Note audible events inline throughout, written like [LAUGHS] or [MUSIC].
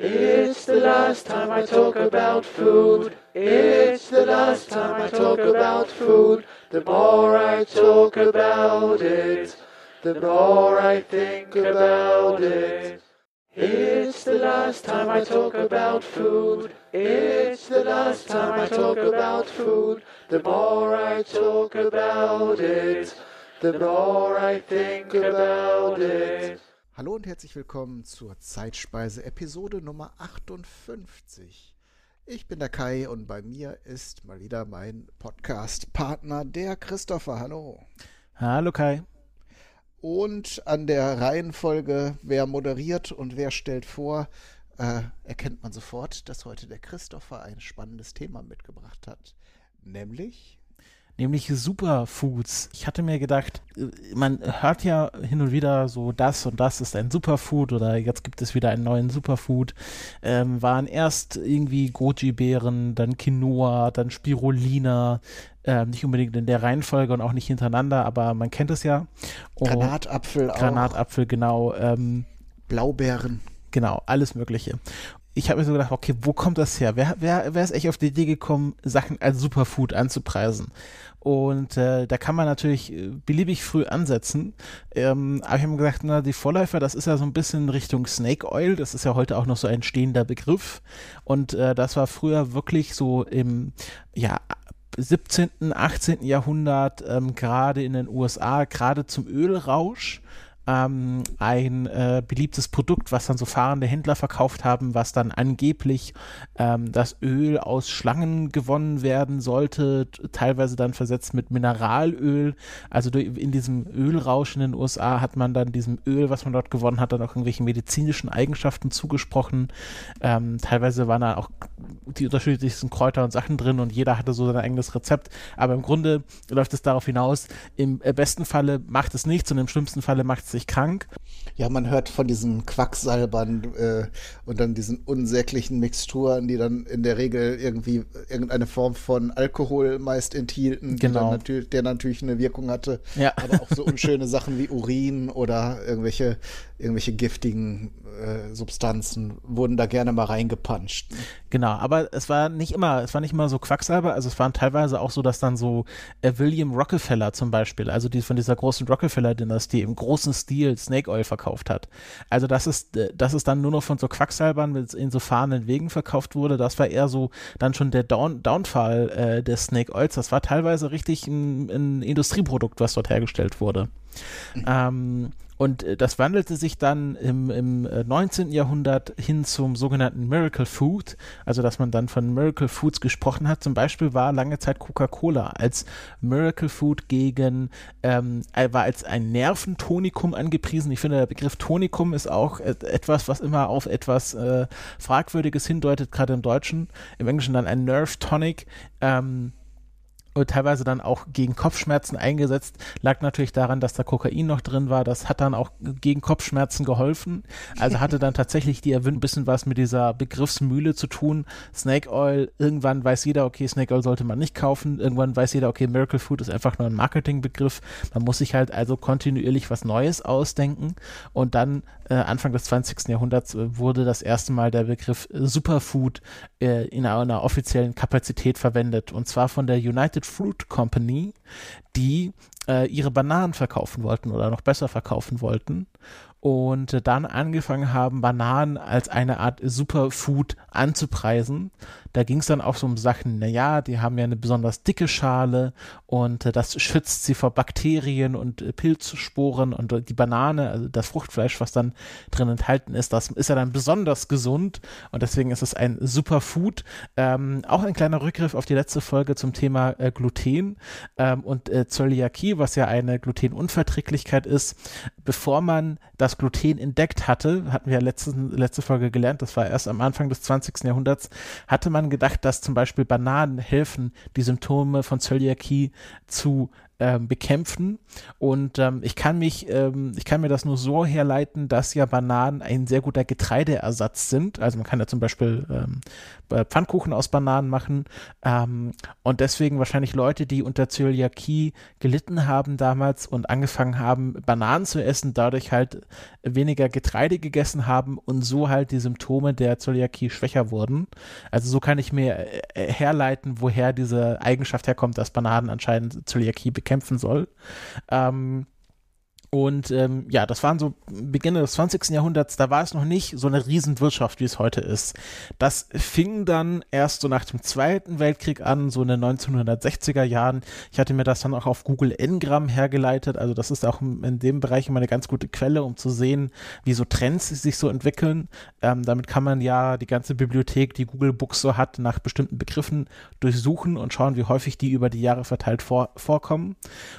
It's the last time I talk about food. It's the last time I talk about food. The more I talk about it, the more I think about it. It's the last time I talk about food. It's the last time I talk about food. The more I talk about it, the more I think about it. Hallo und herzlich willkommen zur Zeitspeise Episode Nummer 58. Ich bin der Kai und bei mir ist mal wieder mein Podcast-Partner, der Christopher. Hallo. Hallo Kai. Und an der Reihenfolge, wer moderiert und wer stellt vor, äh, erkennt man sofort, dass heute der Christopher ein spannendes Thema mitgebracht hat. Nämlich nämlich Superfoods. Ich hatte mir gedacht, äh, man hört ja hin und wieder so, das und das ist ein Superfood oder jetzt gibt es wieder einen neuen Superfood. Ähm, waren erst irgendwie Goji-Beeren, dann Quinoa, dann Spirulina, ähm, nicht unbedingt in der Reihenfolge und auch nicht hintereinander, aber man kennt es ja. Und Granatapfel auch. Granatapfel, genau. Ähm, Blaubeeren. Genau, alles Mögliche ich habe mir so gedacht, okay, wo kommt das her? Wer, wer, wer ist echt auf die Idee gekommen, Sachen als Superfood anzupreisen? Und äh, da kann man natürlich äh, beliebig früh ansetzen. Ähm, aber ich habe mir gedacht, na, die Vorläufer, das ist ja so ein bisschen Richtung Snake Oil. Das ist ja heute auch noch so ein stehender Begriff. Und äh, das war früher wirklich so im, ja, 17., 18. Jahrhundert, ähm, gerade in den USA, gerade zum Ölrausch ähm, ein äh, beliebtes Produkt, was dann so fahrende Händler verkauft haben, was dann angeblich ähm, das Öl aus Schlangen gewonnen werden sollte, teilweise dann versetzt mit Mineralöl. Also in diesem Ölrausch in den USA hat man dann diesem Öl, was man dort gewonnen hat, dann auch irgendwelche medizinischen Eigenschaften zugesprochen. Ähm, teilweise waren da auch die unterschiedlichsten Kräuter und Sachen drin und jeder hatte so sein eigenes Rezept. Aber im Grunde läuft es darauf hinaus, im besten Falle macht es nichts und im schlimmsten Falle macht es sich krank. Ja, man hört von diesen Quacksalbern äh, und dann diesen unsäglichen Mixturen, die dann in der Regel irgendwie irgendeine Form von Alkohol meist enthielten, genau. natürlich, der natürlich eine Wirkung hatte. Ja. Aber auch so unschöne Sachen wie Urin oder irgendwelche, irgendwelche giftigen äh, Substanzen wurden da gerne mal reingepanscht. Genau, aber es war nicht immer, es war nicht immer so Quacksalber, also es waren teilweise auch so, dass dann so äh, William Rockefeller zum Beispiel, also die von dieser großen Rockefeller-Dynastie im großen Stil Snake Oil verkauft hat. Also das ist, äh, dass es dann nur noch von so Quacksalbern mit in so fahrenden Wegen verkauft wurde, das war eher so dann schon der Down, Downfall äh, des Snake Oils. Das war teilweise richtig ein, ein Industrieprodukt, was dort hergestellt wurde. Mhm. Ähm, und äh, das wandelte sich dann im, im 19. Äh, Jahrhundert hin zum sogenannten Miracle Food, also dass man dann von Miracle Foods gesprochen hat. Zum Beispiel war lange Zeit Coca-Cola als Miracle Food gegen, ähm, äh, war als ein Nerventonikum angepriesen. Ich finde, der Begriff Tonikum ist auch etwas, was immer auf etwas äh, Fragwürdiges hindeutet, gerade im Deutschen. Im Englischen dann ein Nerve Tonic. Ähm, teilweise dann auch gegen Kopfschmerzen eingesetzt. Lag natürlich daran, dass da Kokain noch drin war. Das hat dann auch gegen Kopfschmerzen geholfen. Also hatte dann tatsächlich die ein bisschen was mit dieser Begriffsmühle zu tun. Snake Oil, irgendwann weiß jeder, okay, Snake Oil sollte man nicht kaufen. Irgendwann weiß jeder, okay, Miracle Food ist einfach nur ein Marketingbegriff. Man muss sich halt also kontinuierlich was Neues ausdenken. Und dann äh, Anfang des 20. Jahrhunderts äh, wurde das erste Mal der Begriff Superfood äh, in einer offiziellen Kapazität verwendet. Und zwar von der United Fruit Company, die äh, ihre Bananen verkaufen wollten oder noch besser verkaufen wollten und äh, dann angefangen haben, Bananen als eine Art Superfood anzupreisen. Da ging es dann auch so um Sachen, naja, die haben ja eine besonders dicke Schale und äh, das schützt sie vor Bakterien und äh, Pilzsporen und äh, die Banane, also das Fruchtfleisch, was dann drin enthalten ist, das ist ja dann besonders gesund und deswegen ist es ein Superfood. Ähm, auch ein kleiner Rückgriff auf die letzte Folge zum Thema äh, Gluten ähm, und äh, Zöliakie, was ja eine Glutenunverträglichkeit ist. Bevor man das Gluten entdeckt hatte, hatten wir ja letzte, letzte Folge gelernt, das war erst am Anfang des 20. Jahrhunderts, hatte man gedacht, dass zum Beispiel Bananen helfen, die Symptome von Zöliakie zu ähm, bekämpfen. Und ähm, ich kann mich, ähm, ich kann mir das nur so herleiten, dass ja Bananen ein sehr guter Getreideersatz sind. Also man kann ja zum Beispiel ähm, Pfannkuchen aus Bananen machen. Ähm, und deswegen wahrscheinlich Leute, die unter Zöliakie gelitten haben damals und angefangen haben, Bananen zu essen, dadurch halt weniger Getreide gegessen haben und so halt die Symptome der Zöliakie schwächer wurden. Also so kann ich mir äh, herleiten, woher diese Eigenschaft herkommt, dass Bananen anscheinend Zöliakie bekämpfen soll. Ähm, und ähm, ja, das waren so Beginn des 20. Jahrhunderts, da war es noch nicht so eine Riesenwirtschaft, wie es heute ist. Das fing dann erst so nach dem Zweiten Weltkrieg an, so in den 1960er Jahren. Ich hatte mir das dann auch auf Google Ngram hergeleitet, also das ist auch in dem Bereich immer eine ganz gute Quelle, um zu sehen, wie so Trends sich so entwickeln. Ähm, damit kann man ja die ganze Bibliothek, die Google Books so hat, nach bestimmten Begriffen durchsuchen und schauen, wie häufig die über die Jahre verteilt vor, vorkommen.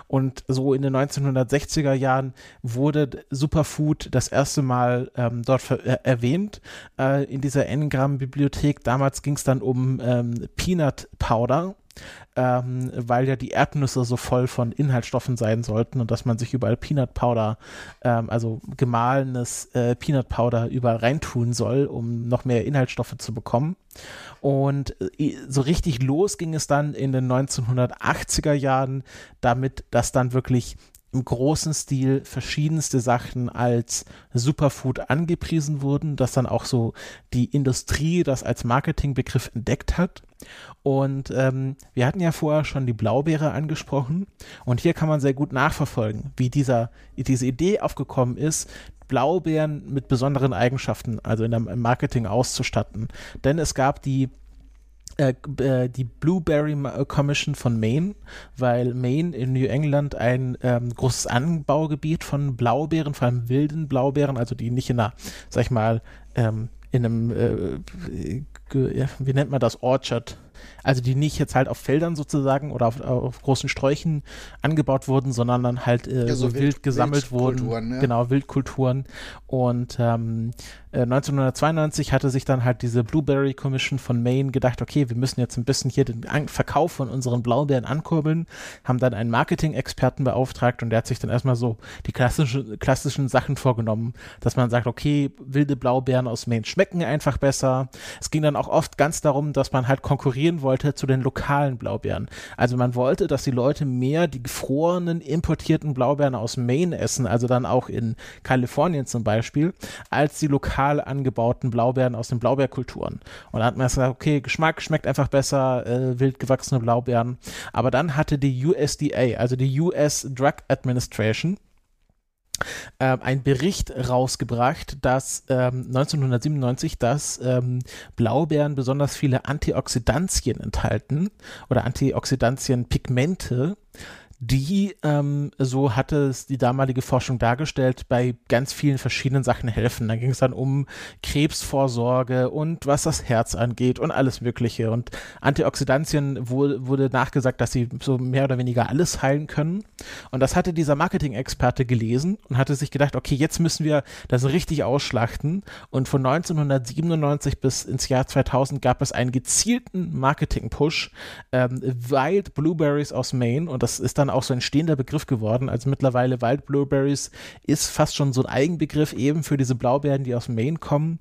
Und so in den 1960er Jahren Jahren wurde Superfood das erste Mal ähm, dort äh, erwähnt äh, in dieser Ngram-Bibliothek. Damals ging es dann um ähm, Peanut Powder. Ähm, weil ja die Erdnüsse so voll von Inhaltsstoffen sein sollten und dass man sich überall Peanut Powder, ähm, also gemahlenes äh, Peanut Powder überall reintun soll, um noch mehr Inhaltsstoffe zu bekommen. Und äh, so richtig los ging es dann in den 1980er Jahren damit, dass dann wirklich im großen Stil verschiedenste Sachen als Superfood angepriesen wurden, dass dann auch so die Industrie das als Marketingbegriff entdeckt hat. Und ähm, wir hatten ja vorher schon die Blaubeere angesprochen und hier kann man sehr gut nachverfolgen, wie dieser, diese Idee aufgekommen ist, Blaubeeren mit besonderen Eigenschaften, also in der, im Marketing auszustatten. Denn es gab die äh, äh, die Blueberry Commission von Maine, weil Maine in New England ein ähm, großes Anbaugebiet von Blaubeeren, vor allem wilden Blaubeeren, also die nicht in einer, sag ich mal, ähm, in einem, äh, wie nennt man das, Orchard also die nicht jetzt halt auf Feldern sozusagen oder auf, auf großen Sträuchen angebaut wurden, sondern dann halt äh, ja, so, wild, wild gesammelt wurden. Ne? Genau, Wildkulturen. Und ähm, 1992 äh, hatte sich dann halt diese Blueberry Commission von Maine gedacht, okay, wir müssen jetzt ein bisschen hier den Verkauf von unseren Blaubeeren ankurbeln, haben dann einen Marketing-Experten beauftragt und der hat sich dann erstmal so die klassische, klassischen Sachen vorgenommen, dass man sagt, okay, wilde Blaubeeren aus Maine schmecken einfach besser. Es ging dann auch oft ganz darum, dass man halt konkurrieren wollte zu den lokalen Blaubeeren. Also man wollte, dass die Leute mehr die gefrorenen, importierten Blaubeeren aus Maine essen, also dann auch in Kalifornien zum Beispiel, als die lokal angebauten Blaubeeren aus den Blaubeerkulturen. Und dann hat man gesagt, okay, Geschmack schmeckt einfach besser, äh, wild gewachsene Blaubeeren. Aber dann hatte die USDA, also die US Drug Administration, äh, ein Bericht rausgebracht, dass ähm, 1997, dass ähm, Blaubeeren besonders viele Antioxidantien enthalten oder Antioxidantienpigmente, die, ähm, so hatte es die damalige Forschung dargestellt, bei ganz vielen verschiedenen Sachen helfen. Da ging es dann um Krebsvorsorge und was das Herz angeht und alles Mögliche. Und Antioxidantien wurde nachgesagt, dass sie so mehr oder weniger alles heilen können. Und das hatte dieser Marketing-Experte gelesen und hatte sich gedacht, okay, jetzt müssen wir das richtig ausschlachten. Und von 1997 bis ins Jahr 2000 gab es einen gezielten Marketing-Push, ähm, Wild Blueberries aus Maine. Und das ist dann auch so ein stehender Begriff geworden. Also mittlerweile Wild Blueberries ist fast schon so ein Eigenbegriff eben für diese Blaubeeren, die aus Maine kommen,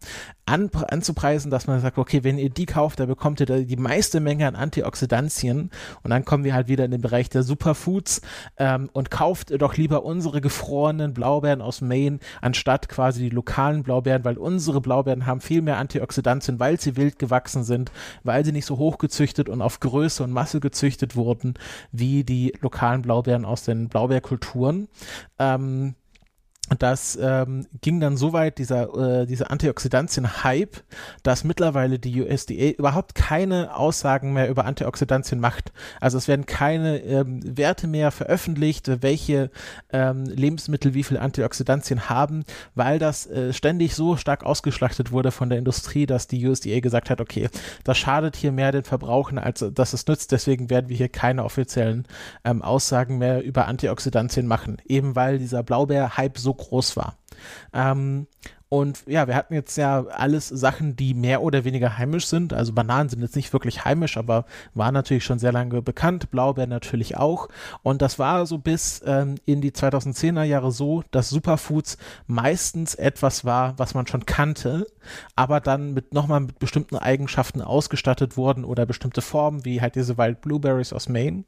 an, anzupreisen, dass man sagt, okay, wenn ihr die kauft, dann bekommt ihr da die meiste Menge an Antioxidantien und dann kommen wir halt wieder in den Bereich der Superfoods ähm, und kauft doch lieber unsere gefrorenen Blaubeeren aus Maine anstatt quasi die lokalen Blaubeeren, weil unsere Blaubeeren haben viel mehr Antioxidantien, weil sie wild gewachsen sind, weil sie nicht so hoch gezüchtet und auf Größe und Masse gezüchtet wurden wie die lokalen Blaubeeren aus den Blaubeerkulturen. Ähm, das ähm, ging dann so weit, dieser, äh, dieser Antioxidantien-Hype, dass mittlerweile die USDA überhaupt keine Aussagen mehr über Antioxidantien macht. Also es werden keine ähm, Werte mehr veröffentlicht, welche ähm, Lebensmittel wie viel Antioxidantien haben, weil das äh, ständig so stark ausgeschlachtet wurde von der Industrie, dass die USDA gesagt hat, okay, das schadet hier mehr den Verbrauchern, als dass es nützt. Deswegen werden wir hier keine offiziellen ähm, Aussagen mehr über Antioxidantien machen, eben weil dieser Blaubeer-Hype so groß war. Ähm, Und ja, wir hatten jetzt ja alles Sachen, die mehr oder weniger heimisch sind. Also Bananen sind jetzt nicht wirklich heimisch, aber waren natürlich schon sehr lange bekannt. Blaubeeren natürlich auch. Und das war so bis ähm, in die 2010er Jahre so, dass Superfoods meistens etwas war, was man schon kannte, aber dann mit nochmal mit bestimmten Eigenschaften ausgestattet wurden oder bestimmte Formen, wie halt diese Wild Blueberries aus Maine.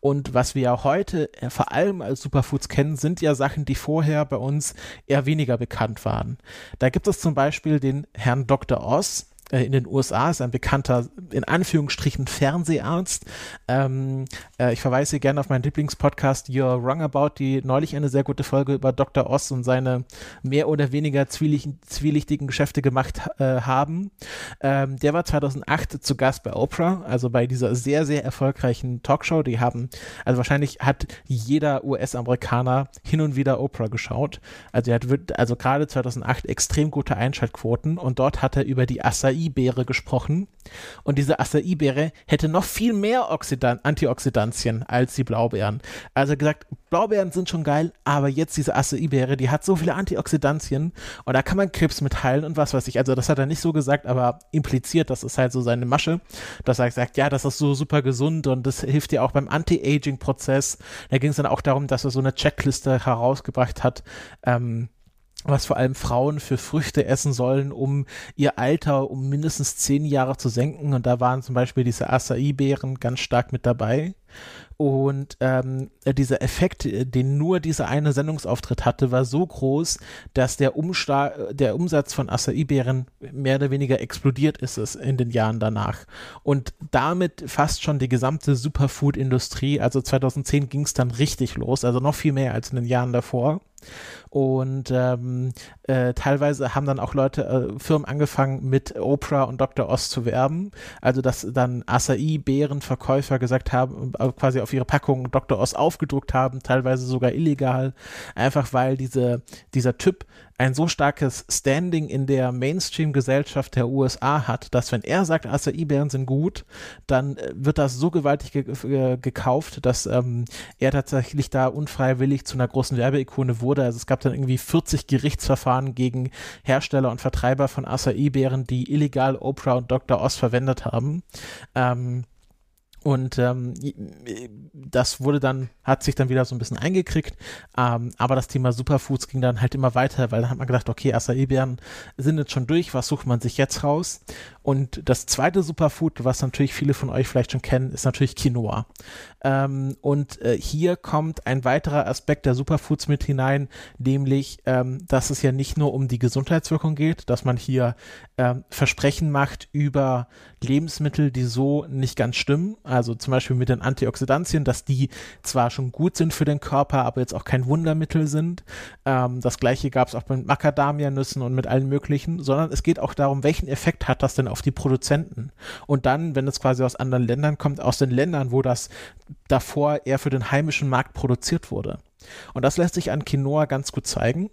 Und was wir ja heute äh, vor allem als Superfoods kennen, sind ja Sachen, die vorher bei uns eher weniger bekannt waren. Da gibt es zum Beispiel den Herrn Dr. Oz, in den USA, ist ein bekannter, in Anführungsstrichen, Fernseharzt. Ähm, äh, ich verweise hier gerne auf meinen Lieblingspodcast You're Wrong About, die neulich eine sehr gute Folge über Dr. Oz und seine mehr oder weniger zwielichtigen, zwielichtigen Geschäfte gemacht äh, haben. Ähm, der war 2008 zu Gast bei Oprah, also bei dieser sehr, sehr erfolgreichen Talkshow. Die haben, also wahrscheinlich hat jeder US-Amerikaner hin und wieder Oprah geschaut. Also er hat, also gerade 2008 extrem gute Einschaltquoten und dort hat er über die Acai Acai-Beere gesprochen. Und diese Acai-Beere hätte noch viel mehr Oxidan Antioxidantien als die Blaubeeren. Also gesagt, Blaubeeren sind schon geil, aber jetzt diese Acai-Beere, die hat so viele Antioxidantien und da kann man Krebs mit heilen und was weiß ich. Also das hat er nicht so gesagt, aber impliziert, das ist halt so seine Masche, dass er sagt, ja, das ist so super gesund und das hilft dir auch beim Anti-Aging-Prozess. Da ging es dann auch darum, dass er so eine Checkliste herausgebracht hat, ähm, was vor allem Frauen für Früchte essen sollen, um ihr Alter um mindestens zehn Jahre zu senken. Und da waren zum Beispiel diese Acai-Beeren ganz stark mit dabei. Und ähm, dieser Effekt, den nur dieser eine Sendungsauftritt hatte, war so groß, dass der, Umsta der Umsatz von Acai-Beeren mehr oder weniger explodiert ist es in den Jahren danach. Und damit fast schon die gesamte Superfood-Industrie, also 2010 ging es dann richtig los, also noch viel mehr als in den Jahren davor. Und ähm, äh, teilweise haben dann auch Leute, äh, Firmen angefangen mit Oprah und Dr. Oz zu werben. Also dass dann Acai-Beerenverkäufer gesagt haben, äh, quasi auf ihre Packung Dr. Oz aufgedruckt haben, teilweise sogar illegal, einfach weil diese, dieser Typ ein so starkes Standing in der Mainstream-Gesellschaft der USA hat, dass wenn er sagt, Acai-Beeren sind gut, dann äh, wird das so gewaltig ge ge gekauft, dass ähm, er tatsächlich da unfreiwillig zu einer großen Werbeikone wurde. Also es gab dann irgendwie 40 Gerichtsverfahren gegen Hersteller und Vertreiber von Acai-Beeren, die illegal Oprah und Dr. Oz verwendet haben. Ähm, und ähm, das wurde dann, hat sich dann wieder so ein bisschen eingekriegt. Ähm, aber das Thema Superfoods ging dann halt immer weiter, weil dann hat man gedacht, okay, Acai-Beeren sind jetzt schon durch, was sucht man sich jetzt raus? Und das zweite Superfood, was natürlich viele von euch vielleicht schon kennen, ist natürlich Quinoa. Ähm, und äh, hier kommt ein weiterer Aspekt der Superfoods mit hinein, nämlich, ähm, dass es ja nicht nur um die Gesundheitswirkung geht, dass man hier ähm, Versprechen macht über Lebensmittel, die so nicht ganz stimmen. Zum Beispiel mit den Antioxidantien, dass die zwar schon gut sind für den Körper, aber jetzt auch kein Wundermittel sind. Ähm, das gleiche gab es auch mit Macadamia-Nüssen und mit allen möglichen, sondern es geht auch darum, welchen Effekt hat das denn auf die Produzenten? Und dann, wenn es quasi aus anderen Ländern kommt, aus den Ländern, wo das davor eher für den heimischen Markt produziert wurde. Und das lässt sich an Quinoa ganz gut zeigen.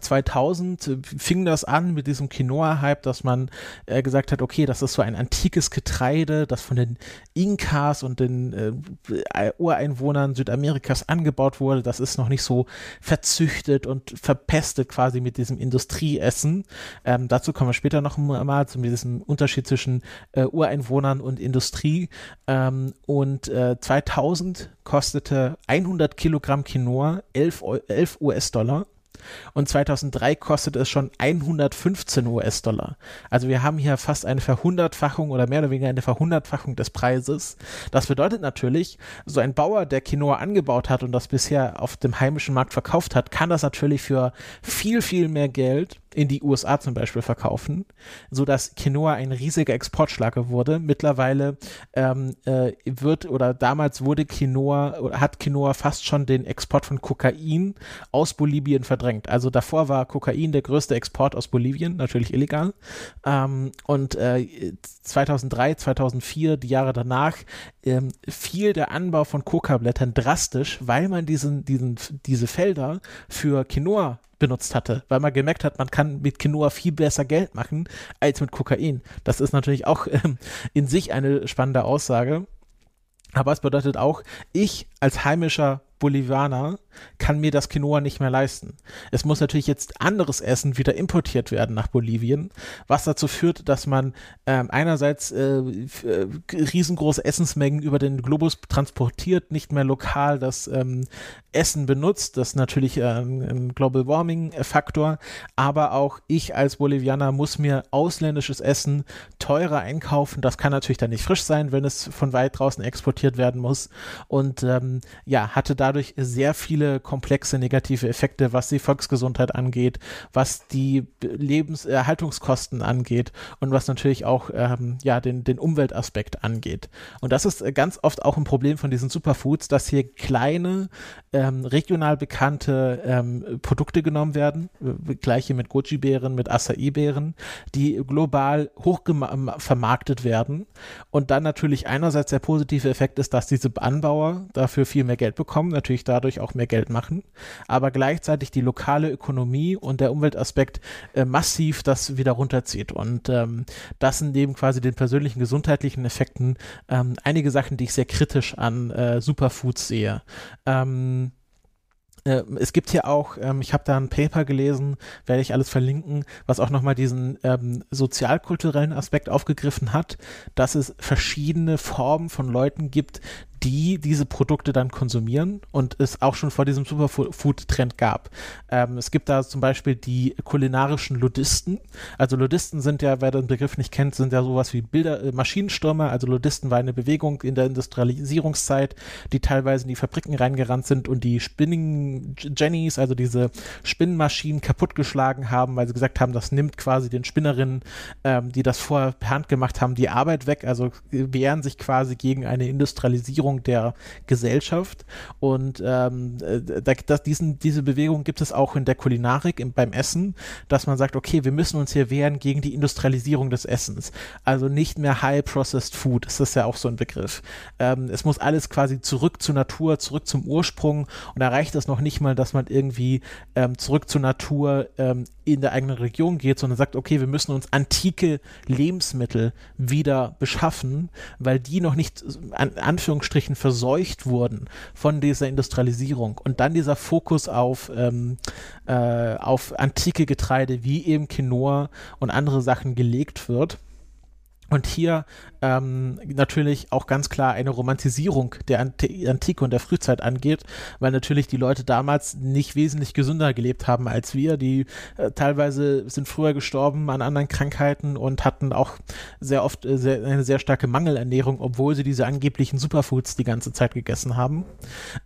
2000 fing das an mit diesem Quinoa-Hype, dass man äh, gesagt hat, okay, das ist so ein antikes Getreide, das von den Inkas und den äh, Ureinwohnern Südamerikas angebaut wurde. Das ist noch nicht so verzüchtet und verpestet quasi mit diesem Industrieessen. Ähm, dazu kommen wir später noch mal zu diesem Unterschied zwischen äh, Ureinwohnern und Industrie. Ähm, und 2000 äh, kostete 100 Kilogramm Quinoa 11, 11 US-Dollar und 2003 kostet es schon 115 US-Dollar. Also wir haben hier fast eine Verhundertfachung oder mehr oder weniger eine Verhundertfachung des Preises. Das bedeutet natürlich, so ein Bauer, der Quinoa angebaut hat und das bisher auf dem heimischen Markt verkauft hat, kann das natürlich für viel, viel mehr Geld in die USA zum Beispiel verkaufen, so dass Quinoa ein riesiger Exportschlager wurde. Mittlerweile ähm, äh, wird oder damals wurde Quinoa oder hat Quinoa fast schon den Export von Kokain aus Bolivien verdrängt. Also davor war Kokain der größte Export aus Bolivien, natürlich illegal. Ähm, und äh, 2003, 2004, die Jahre danach, ähm, fiel der Anbau von Kokablättern drastisch, weil man diesen, diesen, diese Felder für Quinoa benutzt hatte, weil man gemerkt hat, man kann mit Quinoa viel besser Geld machen als mit Kokain. Das ist natürlich auch ähm, in sich eine spannende Aussage. Aber es bedeutet auch, ich als heimischer Bolivianer kann mir das Quinoa nicht mehr leisten. Es muss natürlich jetzt anderes Essen wieder importiert werden nach Bolivien, was dazu führt, dass man ähm, einerseits äh, äh, riesengroße Essensmengen über den Globus transportiert, nicht mehr lokal das ähm, Essen benutzt. Das ist natürlich äh, ein Global Warming Faktor, aber auch ich als Bolivianer muss mir ausländisches Essen teurer einkaufen. Das kann natürlich dann nicht frisch sein, wenn es von weit draußen exportiert werden muss. Und ähm, ja, hatte dadurch sehr viele komplexe negative Effekte, was die Volksgesundheit angeht, was die Lebenserhaltungskosten angeht und was natürlich auch ähm, ja den, den Umweltaspekt angeht. Und das ist ganz oft auch ein Problem von diesen Superfoods, dass hier kleine ähm, regional bekannte ähm, Produkte genommen werden, äh, gleiche mit Goji-Beeren, mit Acai-Beeren, die global hoch vermarktet werden und dann natürlich einerseits der positive Effekt ist, dass diese Anbauer dafür viel mehr Geld bekommen, natürlich dadurch auch mehr Geld machen, aber gleichzeitig die lokale Ökonomie und der Umweltaspekt äh, massiv das wieder runterzieht und ähm, das sind neben quasi den persönlichen gesundheitlichen Effekten ähm, einige Sachen, die ich sehr kritisch an äh, Superfoods sehe. Ähm, äh, es gibt hier auch, ähm, ich habe da ein Paper gelesen, werde ich alles verlinken, was auch nochmal diesen ähm, sozialkulturellen Aspekt aufgegriffen hat, dass es verschiedene Formen von Leuten gibt, die diese Produkte dann konsumieren und es auch schon vor diesem Superfood-Trend gab. Ähm, es gibt da zum Beispiel die kulinarischen Ludisten. Also Ludisten sind ja, wer den Begriff nicht kennt, sind ja sowas wie Bilder, äh, Maschinenstürmer. Also Ludisten war eine Bewegung in der Industrialisierungszeit, die teilweise in die Fabriken reingerannt sind und die Spinning Jennies, also diese Spinnmaschinen kaputtgeschlagen haben, weil sie gesagt haben, das nimmt quasi den Spinnerinnen, ähm, die das vorher per Hand gemacht haben, die Arbeit weg. Also wehren sich quasi gegen eine Industrialisierung Veränderung der Gesellschaft. Und ähm, äh, da, diesen, diese Bewegung gibt es auch in der Kulinarik, im, beim Essen, dass man sagt, okay, wir müssen uns hier wehren gegen die Industrialisierung des Essens. Also nicht mehr High-Processed Food, das ist ja auch so ein Begriff. Ähm, es muss alles quasi zurück zur Natur, zurück zum Ursprung. Und da reicht es noch nicht mal, dass man irgendwie ähm, zurück zur Natur ähm, in der eigenen Region geht, sondern sagt, okay, wir müssen uns antike Lebensmittel wieder beschaffen, weil die noch nicht an Anführungsstrichen verseucht wurden von dieser Industrialisierung. Und dann dieser Fokus auf, ähm, äh, auf antike Getreide wie eben Quinoa und andere Sachen gelegt wird. Und hier ähm, natürlich auch ganz klar eine Romantisierung der Antike und der Frühzeit angeht, weil natürlich die Leute damals nicht wesentlich gesünder gelebt haben als wir. Die äh, teilweise sind früher gestorben an anderen Krankheiten und hatten auch sehr oft äh, sehr, eine sehr starke Mangelernährung, obwohl sie diese angeblichen Superfoods die ganze Zeit gegessen haben.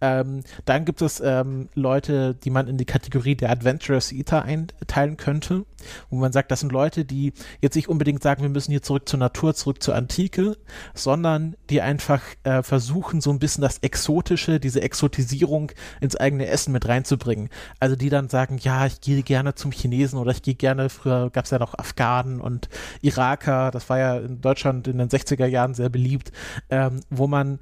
Ähm, dann gibt es ähm, Leute, die man in die Kategorie der Adventurous Eater einteilen könnte, wo man sagt, das sind Leute, die jetzt nicht unbedingt sagen, wir müssen hier zurück zur Natur, zurück zur Antike, Antike, sondern die einfach äh, versuchen, so ein bisschen das Exotische, diese Exotisierung ins eigene Essen mit reinzubringen. Also die dann sagen, ja, ich gehe gerne zum Chinesen oder ich gehe gerne, früher gab es ja noch Afghanen und Iraker, das war ja in Deutschland in den 60er Jahren sehr beliebt, ähm, wo man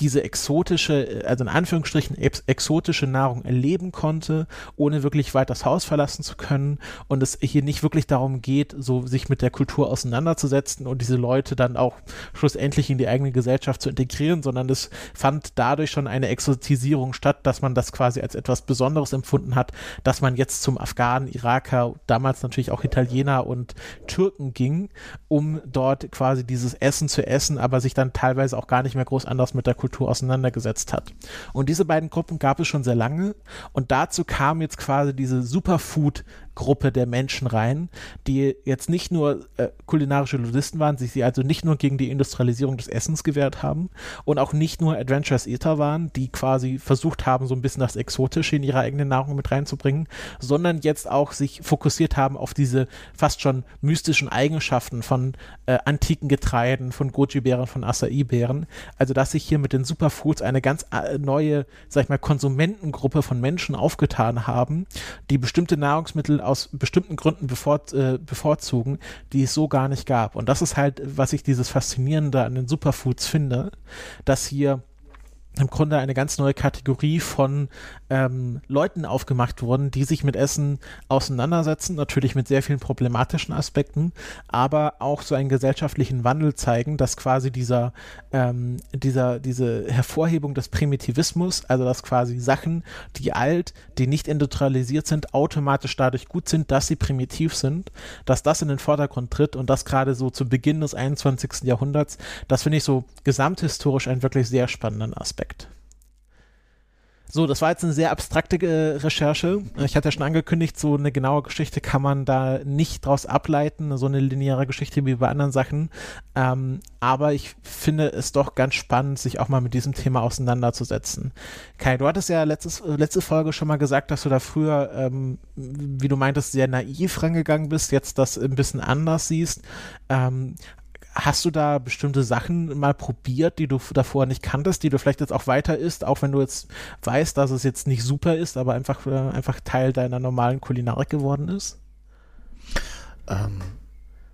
diese exotische, also in Anführungsstrichen ex exotische Nahrung erleben konnte, ohne wirklich weit das Haus verlassen zu können und es hier nicht wirklich darum geht, so sich mit der Kultur auseinanderzusetzen und diese Leute dann auch schlussendlich in die eigene Gesellschaft zu integrieren, sondern es fand dadurch schon eine Exotisierung statt, dass man das quasi als etwas Besonderes empfunden hat, dass man jetzt zum Afghanen, Iraker, damals natürlich auch Italiener und Türken ging, um dort quasi dieses Essen zu essen, aber sich dann teilweise auch gar nicht mehr groß anders mit der Kultur auseinandergesetzt hat. Und diese beiden Gruppen gab es schon sehr lange und dazu kam jetzt quasi diese Superfood Gruppe der Menschen rein, die jetzt nicht nur äh, kulinarische Ludisten waren, sich sie also nicht nur gegen die Industrialisierung des Essens gewehrt haben und auch nicht nur Adventurous Eater waren, die quasi versucht haben, so ein bisschen das Exotische in ihre eigene Nahrung mit reinzubringen, sondern jetzt auch sich fokussiert haben auf diese fast schon mystischen Eigenschaften von äh, antiken Getreiden, von Goji-Beeren, von Acai-Beeren. Also, dass sich hier mit den Superfoods eine ganz äh, neue, sag ich mal, Konsumentengruppe von Menschen aufgetan haben, die bestimmte Nahrungsmittel aus bestimmten Gründen bevor, äh, bevorzugen, die es so gar nicht gab. Und das ist halt, was ich dieses Faszinierende an den Superfoods finde, dass hier im Grunde eine ganz neue Kategorie von ähm, Leuten aufgemacht worden, die sich mit Essen auseinandersetzen, natürlich mit sehr vielen problematischen Aspekten, aber auch so einen gesellschaftlichen Wandel zeigen, dass quasi dieser, ähm, dieser, diese Hervorhebung des Primitivismus, also dass quasi Sachen, die alt, die nicht industrialisiert sind, automatisch dadurch gut sind, dass sie primitiv sind, dass das in den Vordergrund tritt und das gerade so zu Beginn des 21. Jahrhunderts, das finde ich so gesamthistorisch einen wirklich sehr spannenden Aspekt. So, das war jetzt eine sehr abstrakte äh, Recherche. Ich hatte ja schon angekündigt, so eine genaue Geschichte kann man da nicht draus ableiten, so eine lineare Geschichte wie bei anderen Sachen. Ähm, aber ich finde es doch ganz spannend, sich auch mal mit diesem Thema auseinanderzusetzen. Kai, du hattest ja letztes, letzte Folge schon mal gesagt, dass du da früher, ähm, wie du meintest, sehr naiv rangegangen bist, jetzt das ein bisschen anders siehst. Ähm, Hast du da bestimmte Sachen mal probiert, die du davor nicht kanntest, die du vielleicht jetzt auch weiter isst, auch wenn du jetzt weißt, dass es jetzt nicht super ist, aber einfach, äh, einfach Teil deiner normalen Kulinarik geworden ist? Ähm,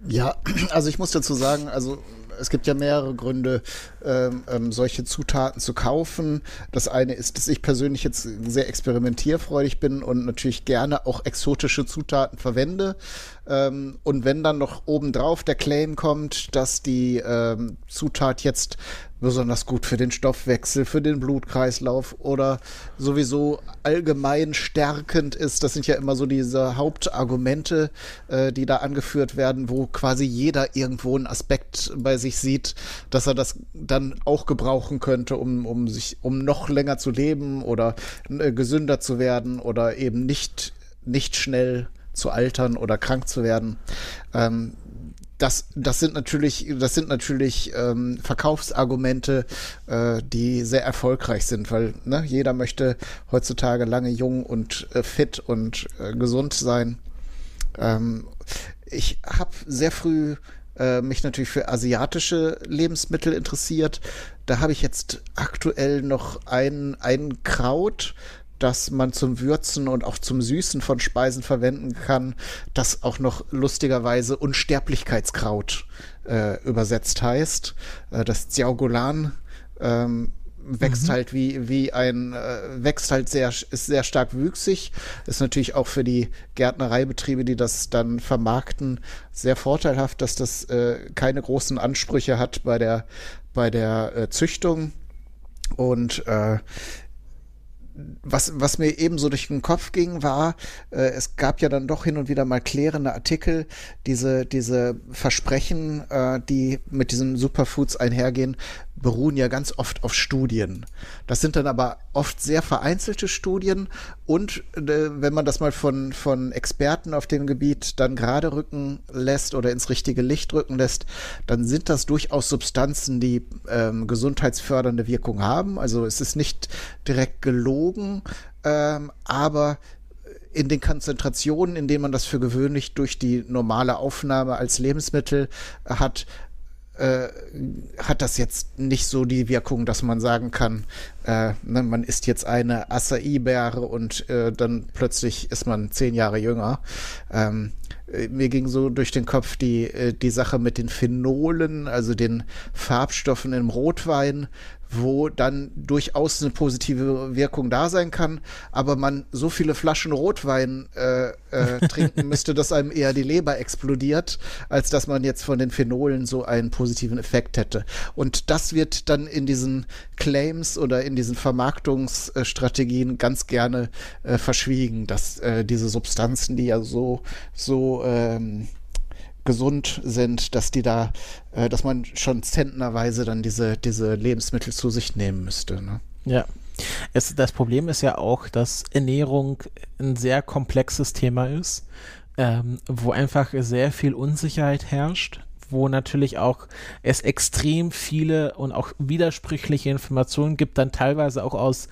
ja, [CLEARS THROAT] also ich muss dazu sagen, also es gibt ja mehrere Gründe, ähm, ähm, solche Zutaten zu kaufen. Das eine ist, dass ich persönlich jetzt sehr experimentierfreudig bin und natürlich gerne auch exotische Zutaten verwende. Ähm, und wenn dann noch obendrauf der Claim kommt, dass die ähm, Zutat jetzt besonders gut für den Stoffwechsel, für den Blutkreislauf oder sowieso allgemein stärkend ist. Das sind ja immer so diese Hauptargumente, äh, die da angeführt werden, wo quasi jeder irgendwo einen Aspekt bei sich sieht, dass er das dann auch gebrauchen könnte, um, um sich, um noch länger zu leben oder äh, gesünder zu werden oder eben nicht, nicht schnell zu altern oder krank zu werden. Ähm, das, das sind natürlich, das sind natürlich ähm, Verkaufsargumente, äh, die sehr erfolgreich sind, weil ne, jeder möchte heutzutage lange jung und äh, fit und äh, gesund sein. Ähm, ich habe sehr früh äh, mich natürlich für asiatische Lebensmittel interessiert. Da habe ich jetzt aktuell noch ein, ein Kraut, das man zum Würzen und auch zum Süßen von Speisen verwenden kann, das auch noch lustigerweise Unsterblichkeitskraut äh, übersetzt heißt. Äh, das Xiaogulan ähm, wächst mhm. halt wie, wie ein, äh, wächst halt sehr, ist sehr stark wüchsig. Ist natürlich auch für die Gärtnereibetriebe, die das dann vermarkten, sehr vorteilhaft, dass das äh, keine großen Ansprüche hat bei der, bei der äh, Züchtung. Und äh, was, was mir eben so durch den Kopf ging, war, äh, es gab ja dann doch hin und wieder mal klärende Artikel, diese, diese Versprechen, äh, die mit diesen Superfoods einhergehen, beruhen ja ganz oft auf Studien. Das sind dann aber oft sehr vereinzelte Studien und äh, wenn man das mal von, von Experten auf dem Gebiet dann gerade rücken lässt oder ins richtige Licht rücken lässt, dann sind das durchaus Substanzen, die ähm, gesundheitsfördernde Wirkung haben. Also es ist nicht direkt gelogen, ähm, aber in den Konzentrationen, in denen man das für gewöhnlich durch die normale Aufnahme als Lebensmittel hat, äh, hat das jetzt nicht so die Wirkung, dass man sagen kann, äh, ne, man isst jetzt eine Acai-Beere und äh, dann plötzlich ist man zehn Jahre jünger. Ähm, äh, mir ging so durch den Kopf die, äh, die Sache mit den Phenolen, also den Farbstoffen im Rotwein, wo dann durchaus eine positive Wirkung da sein kann, aber man so viele Flaschen Rotwein äh, äh, [LAUGHS] trinken müsste, dass einem eher die Leber explodiert, als dass man jetzt von den Phenolen so einen positiven Effekt hätte. Und das wird dann in diesen Claims oder in diesen Vermarktungsstrategien ganz gerne äh, verschwiegen, dass äh, diese Substanzen, die ja so, so ähm, gesund sind, dass die da, äh, dass man schon zentnerweise dann diese, diese Lebensmittel zu sich nehmen müsste. Ne? Ja. Es, das Problem ist ja auch, dass Ernährung ein sehr komplexes Thema ist, ähm, wo einfach sehr viel Unsicherheit herrscht wo natürlich auch es extrem viele und auch widersprüchliche Informationen gibt, dann teilweise auch aus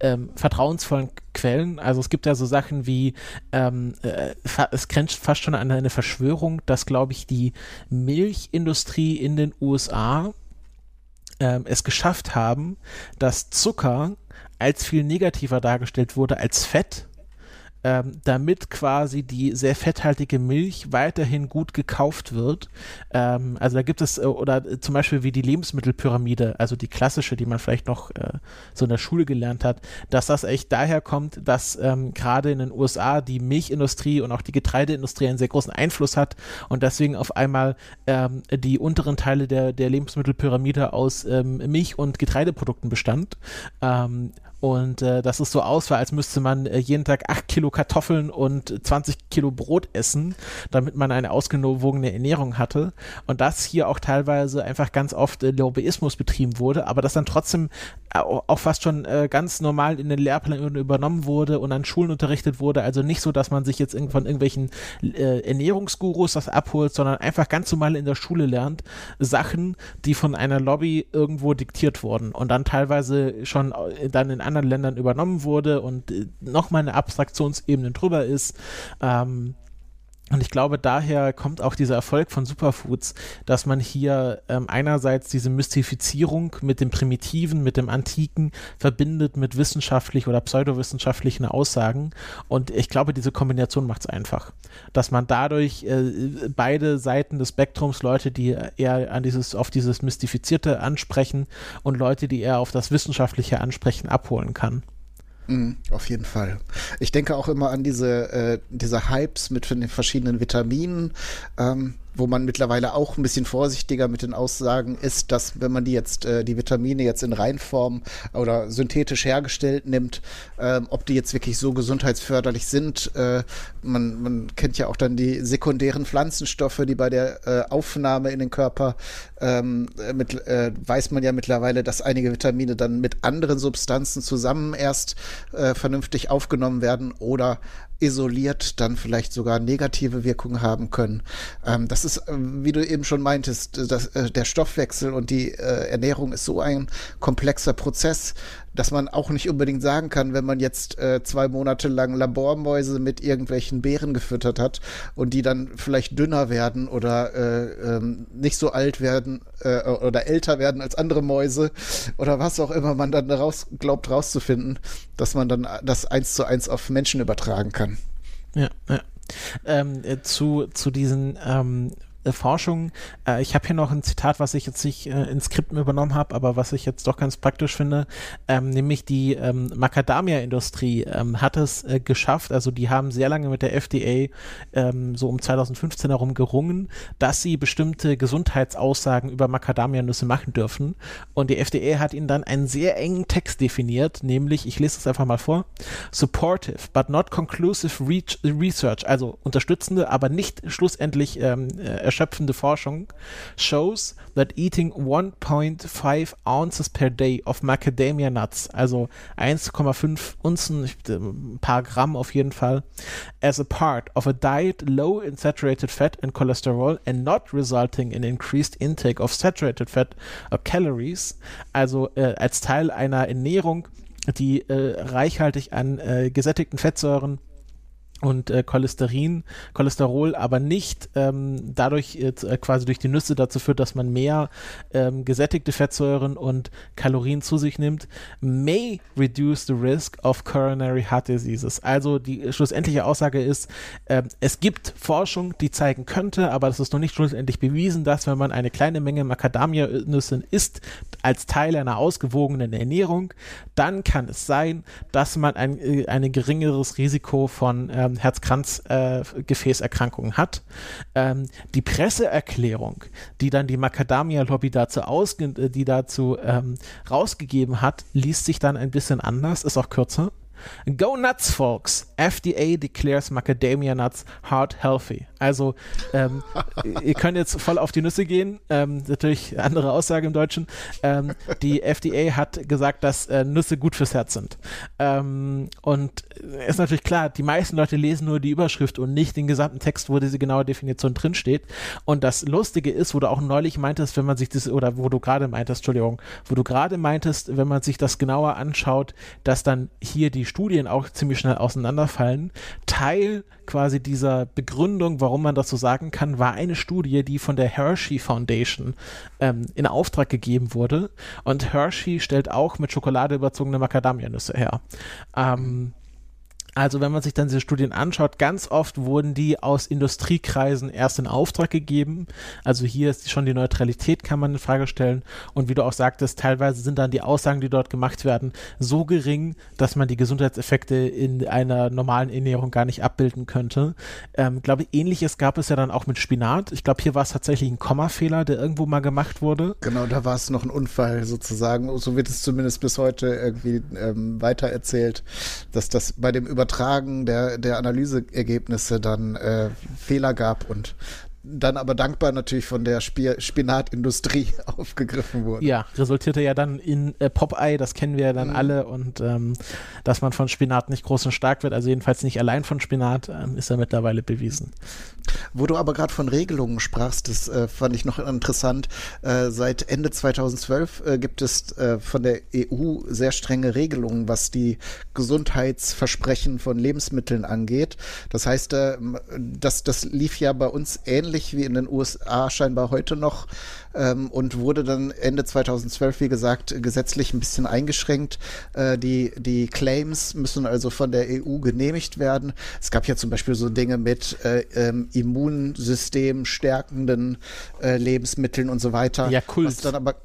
ähm, vertrauensvollen Quellen. Also es gibt ja so Sachen wie, ähm, äh, es grenzt fast schon an eine Verschwörung, dass, glaube ich, die Milchindustrie in den USA ähm, es geschafft haben, dass Zucker als viel negativer dargestellt wurde als Fett ähm, damit quasi die sehr fetthaltige Milch weiterhin gut gekauft wird. Ähm, also da gibt es, äh, oder zum Beispiel wie die Lebensmittelpyramide, also die klassische, die man vielleicht noch äh, so in der Schule gelernt hat, dass das echt daher kommt, dass ähm, gerade in den USA die Milchindustrie und auch die Getreideindustrie einen sehr großen Einfluss hat und deswegen auf einmal ähm, die unteren Teile der, der Lebensmittelpyramide aus ähm, Milch- und Getreideprodukten bestand. Ähm, und äh, dass es so ausfall, als müsste man äh, jeden Tag 8 Kilo Kartoffeln und 20 Kilo Brot essen, damit man eine ausgewogene Ernährung hatte. Und dass hier auch teilweise einfach ganz oft äh, Lobbyismus betrieben wurde, aber das dann trotzdem auch fast schon äh, ganz normal in den Lehrplan übernommen wurde und an Schulen unterrichtet wurde. Also nicht so, dass man sich jetzt von irgendwelchen äh, Ernährungsgurus das abholt, sondern einfach ganz normal in der Schule lernt Sachen, die von einer Lobby irgendwo diktiert wurden und dann teilweise schon äh, dann in anderen anderen Ländern übernommen wurde und äh, nochmal eine Abstraktionsebene drüber ist. Ähm, und ich glaube, daher kommt auch dieser Erfolg von Superfoods, dass man hier ähm, einerseits diese Mystifizierung mit dem Primitiven, mit dem Antiken verbindet mit wissenschaftlich oder pseudowissenschaftlichen Aussagen. Und ich glaube, diese Kombination macht es einfach. Dass man dadurch äh, beide Seiten des Spektrums, Leute, die eher an dieses, auf dieses Mystifizierte ansprechen und Leute, die eher auf das Wissenschaftliche ansprechen, abholen kann. Mhm, auf jeden Fall. Ich denke auch immer an diese, äh, diese Hypes mit den verschiedenen Vitaminen. Ähm, wo man mittlerweile auch ein bisschen vorsichtiger mit den Aussagen ist, dass wenn man die jetzt, äh, die Vitamine jetzt in Reinform oder synthetisch hergestellt nimmt, ähm, ob die jetzt wirklich so gesundheitsförderlich sind. Äh, man, man kennt ja auch dann die sekundären Pflanzenstoffe, die bei der äh, Aufnahme in den Körper ähm, mit, äh, weiß man ja mittlerweile, dass einige Vitamine dann mit anderen Substanzen zusammen erst äh, vernünftig aufgenommen werden oder isoliert dann vielleicht sogar negative Wirkungen haben können. Ähm, das ist, äh, wie du eben schon meintest, das, äh, der Stoffwechsel und die äh, Ernährung ist so ein komplexer Prozess, dass man auch nicht unbedingt sagen kann, wenn man jetzt äh, zwei Monate lang Labormäuse mit irgendwelchen Beeren gefüttert hat und die dann vielleicht dünner werden oder äh, ähm, nicht so alt werden äh, oder älter werden als andere Mäuse oder was auch immer man dann daraus glaubt rauszufinden, dass man dann das eins zu eins auf Menschen übertragen kann. Ja, ja. Ähm, äh, zu, zu diesen ähm, äh, Forschung. Äh, ich habe hier noch ein Zitat, was ich jetzt nicht äh, ins Skript übernommen habe, aber was ich jetzt doch ganz praktisch finde, ähm, nämlich die ähm, Macadamia-Industrie ähm, hat es äh, geschafft, also die haben sehr lange mit der FDA ähm, so um 2015 herum gerungen, dass sie bestimmte Gesundheitsaussagen über Macadamia-Nüsse machen dürfen. Und die FDA hat ihnen dann einen sehr engen Text definiert, nämlich, ich lese es einfach mal vor, supportive but not conclusive research, also unterstützende, aber nicht schlussendlich ähm, äh, erschöpfende Forschung shows that eating 1.5 ounces per day of macadamia nuts, also 1,5 Unzen, ein paar Gramm auf jeden Fall, as a part of a diet low in saturated fat and cholesterol and not resulting in increased intake of saturated fat or calories, also äh, als Teil einer Ernährung, die äh, reichhaltig an äh, gesättigten Fettsäuren und äh, Cholesterin, Cholesterol, aber nicht ähm, dadurch äh, quasi durch die Nüsse dazu führt, dass man mehr ähm, gesättigte Fettsäuren und Kalorien zu sich nimmt, may reduce the risk of coronary heart diseases. Also die schlussendliche Aussage ist, äh, es gibt Forschung, die zeigen könnte, aber das ist noch nicht schlussendlich bewiesen, dass wenn man eine kleine Menge Macadamia-Nüsse isst, als Teil einer ausgewogenen Ernährung, dann kann es sein, dass man ein, äh, ein geringeres Risiko von ähm, ähm, Herz-Kranz-Gefäßerkrankungen äh, hat. Ähm, die Presseerklärung, die dann die Macadamia-Lobby dazu, ausge äh, die dazu ähm, rausgegeben hat, liest sich dann ein bisschen anders, ist auch kürzer. Go nuts, folks. FDA declares macadamia nuts heart healthy. Also, ähm, [LAUGHS] ihr könnt jetzt voll auf die Nüsse gehen. Ähm, natürlich andere Aussage im Deutschen. Ähm, die FDA hat gesagt, dass äh, Nüsse gut fürs Herz sind. Ähm, und ist natürlich klar, die meisten Leute lesen nur die Überschrift und nicht den gesamten Text, wo diese genaue Definition drinsteht. Und das Lustige ist, wo du auch neulich meintest, wenn man sich das, oder wo du gerade meintest, Entschuldigung, wo du gerade meintest, wenn man sich das genauer anschaut, dass dann hier die Studien auch ziemlich schnell auseinanderfallen. Teil quasi dieser Begründung, warum man das so sagen kann, war eine Studie, die von der Hershey Foundation ähm, in Auftrag gegeben wurde. Und Hershey stellt auch mit Schokolade überzogene Macadamianüsse her. Ähm, Also wenn man sich dann diese Studien anschaut, ganz oft wurden die aus Industriekreisen erst in Auftrag gegeben. Also hier ist schon die Neutralität, kann man in Frage stellen. Und wie du auch sagtest, teilweise sind dann die Aussagen, die dort gemacht werden, so gering, dass man die Gesundheitseffekte in einer normalen Ernährung gar nicht abbilden könnte. Ähm, glaube, ähnliches gab es ja dann auch mit Spinat. Ich glaube, hier war es tatsächlich ein Kommafehler, der irgendwo mal gemacht wurde. Genau, da war es noch ein Unfall sozusagen. So wird es zumindest bis heute irgendwie ähm, weitererzählt, dass das bei dem Übertragen der, der Analyseergebnisse dann äh, Fehler gab und dann aber dankbar natürlich von der Sp Spinatindustrie [LAUGHS] aufgegriffen wurde. Ja, resultierte ja dann in äh, Popeye, das kennen wir ja dann mhm. alle und ähm, dass man von Spinat nicht groß und stark wird, also jedenfalls nicht allein von Spinat, ähm, ist ja mittlerweile bewiesen. Wo du aber gerade von Regelungen sprachst, das äh, fand ich noch interessant. Äh, seit Ende 2012 äh, gibt es äh, von der EU sehr strenge Regelungen, was die Gesundheitsversprechen von Lebensmitteln angeht. Das heißt, äh, das, das lief ja bei uns ähnlich wie in den USA scheinbar heute noch ähm, und wurde dann Ende 2012, wie gesagt, gesetzlich ein bisschen eingeschränkt. Äh, die, die Claims müssen also von der EU genehmigt werden. Es gab ja zum Beispiel so Dinge mit äh, ähm, Immunsystem stärkenden äh, Lebensmitteln und so weiter. Ja, cool. Aber,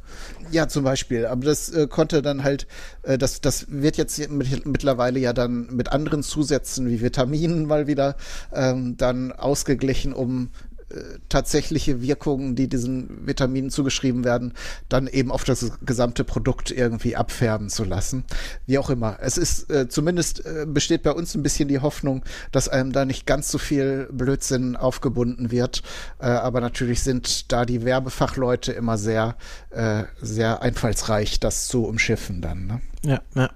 ja, zum Beispiel. Aber das äh, konnte dann halt, äh, das, das wird jetzt mit, mittlerweile ja dann mit anderen Zusätzen wie Vitaminen mal wieder ähm, dann ausgeglichen, um tatsächliche Wirkungen, die diesen Vitaminen zugeschrieben werden, dann eben auf das gesamte Produkt irgendwie abfärben zu lassen. Wie auch immer. Es ist äh, zumindest äh, besteht bei uns ein bisschen die Hoffnung, dass einem da nicht ganz so viel Blödsinn aufgebunden wird. Äh, aber natürlich sind da die Werbefachleute immer sehr, äh, sehr einfallsreich, das zu umschiffen dann. Ne? Ja, ja.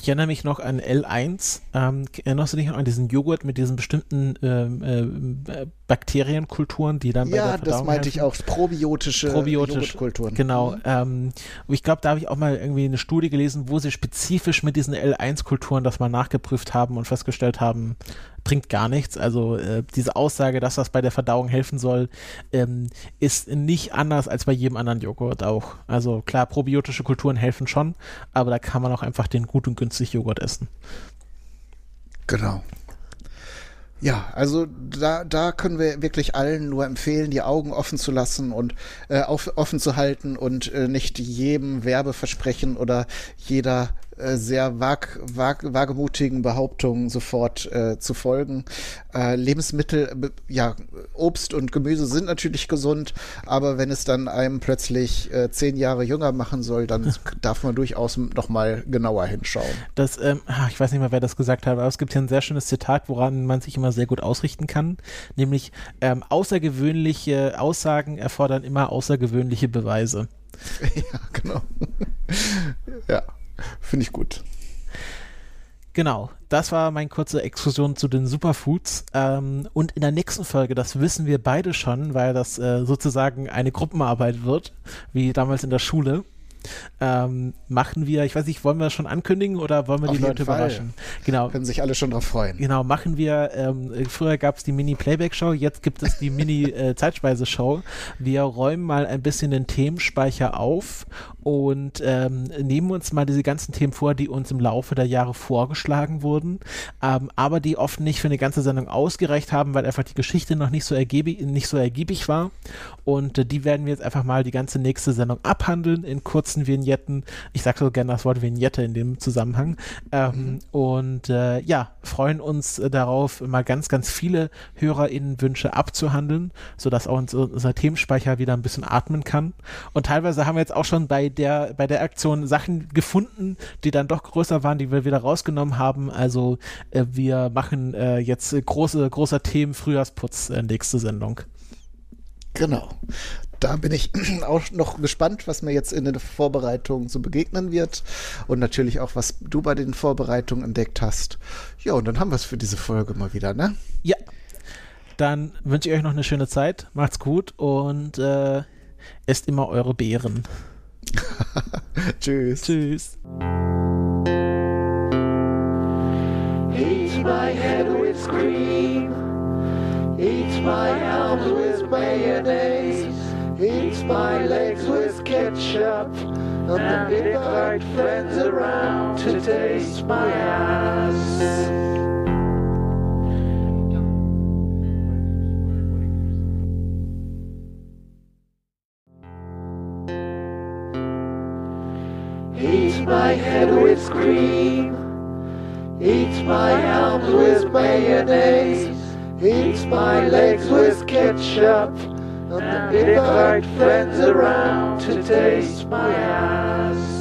Ich erinnere mich noch an L1. Ähm, erinnerst du dich noch an diesen Joghurt mit diesen bestimmten ähm, äh, Bakterienkulturen, die dann bei ja, der Verdauung das meinte helfen? ich auch, probiotische Probiotisch, Joghurtkulturen. Genau. Mhm. Ähm, ich glaube, da habe ich auch mal irgendwie eine Studie gelesen, wo sie spezifisch mit diesen L1-Kulturen das mal nachgeprüft haben und festgestellt haben, bringt gar nichts. Also äh, diese Aussage, dass das bei der Verdauung helfen soll, ähm, ist nicht anders als bei jedem anderen Joghurt auch. Also klar, probiotische Kulturen helfen schon, aber da kann man auch einfach den gut und günstig Joghurt essen. Genau. Ja, also da, da können wir wirklich allen nur empfehlen, die Augen offen zu lassen und äh, auf, offen zu halten und äh, nicht jedem Werbeversprechen oder jeder sehr wag, wag, wagemutigen Behauptungen sofort äh, zu folgen. Äh, Lebensmittel, ja, Obst und Gemüse sind natürlich gesund, aber wenn es dann einem plötzlich äh, zehn Jahre jünger machen soll, dann [LAUGHS] darf man durchaus noch mal genauer hinschauen. Das, ähm, ah, ich weiß nicht mehr, wer das gesagt hat, aber es gibt hier ein sehr schönes Zitat, woran man sich immer sehr gut ausrichten kann, nämlich ähm, außergewöhnliche Aussagen erfordern immer außergewöhnliche Beweise. [LAUGHS] Ja, genau. [LAUGHS] ja. Finde ich gut. Genau, das war meine kurze Exkursion zu den Superfoods. Ähm, und in der nächsten Folge, das wissen wir beide schon, weil das äh, sozusagen eine Gruppenarbeit wird, wie damals in der Schule ähm, machen wir, ich weiß nicht, wollen wir das schon ankündigen oder wollen wir Auf die Leute Fall. überraschen? Genau. Können sich alle schon drauf freuen. Genau, machen wir, ähm, früher gab es die Mini-Playback-Show, jetzt gibt es die Mini-Zeitspeise-Show. [LAUGHS] Äh, wir räumen mal ein bisschen den Themenspeicher auf und ähm, nehmen uns mal diese ganzen Themen vor, die uns im Laufe der Jahre vorgeschlagen wurden, ähm, aber die oft nicht für eine ganze Sendung ausgereicht haben, weil einfach die Geschichte noch nicht so, ergiebig, nicht so ergiebig war. Und äh, die werden wir jetzt einfach mal die ganze nächste Sendung abhandeln in kurzen Vignetten. Ich sage so gerne das Wort Vignette in dem Zusammenhang. Ähm, mhm. Und äh, ja, freuen uns äh, darauf, mal ganz, ganz viele HörerInnenwünsche abzuhandeln, sodass auch unser, unser Themenspeicher wieder ein bisschen atmen kann. Und teilweise haben wir jetzt auch schon bei der, bei der Aktion Sachen gefunden, die dann doch größer waren, die wir wieder rausgenommen haben. Also äh, wir machen äh, jetzt große, großer Themen Frühjahrsputz äh, nächste Sendung. Genau. Da bin ich [CLEARS THROAT] auch noch gespannt, was mir jetzt in den Vorbereitungen so begegnen wird. Und natürlich auch, was du bei den Vorbereitungen entdeckt hast. Ja, und dann haben wir es für diese Folge mal wieder, ne? Ja. Dann wünsche ich euch noch eine schöne Zeit. Macht's gut und äh, esst immer eure Beeren. [LAUGHS] Tschüss. Tschüss. Eat my head with cream. Eats my arms with mayonnaise. Eats my legs with ketchup. And invite friends around to taste my ass. my head with cream. Eats my arms with mayonnaise. Eat my legs with ketchup. And invite friends around to taste my ass.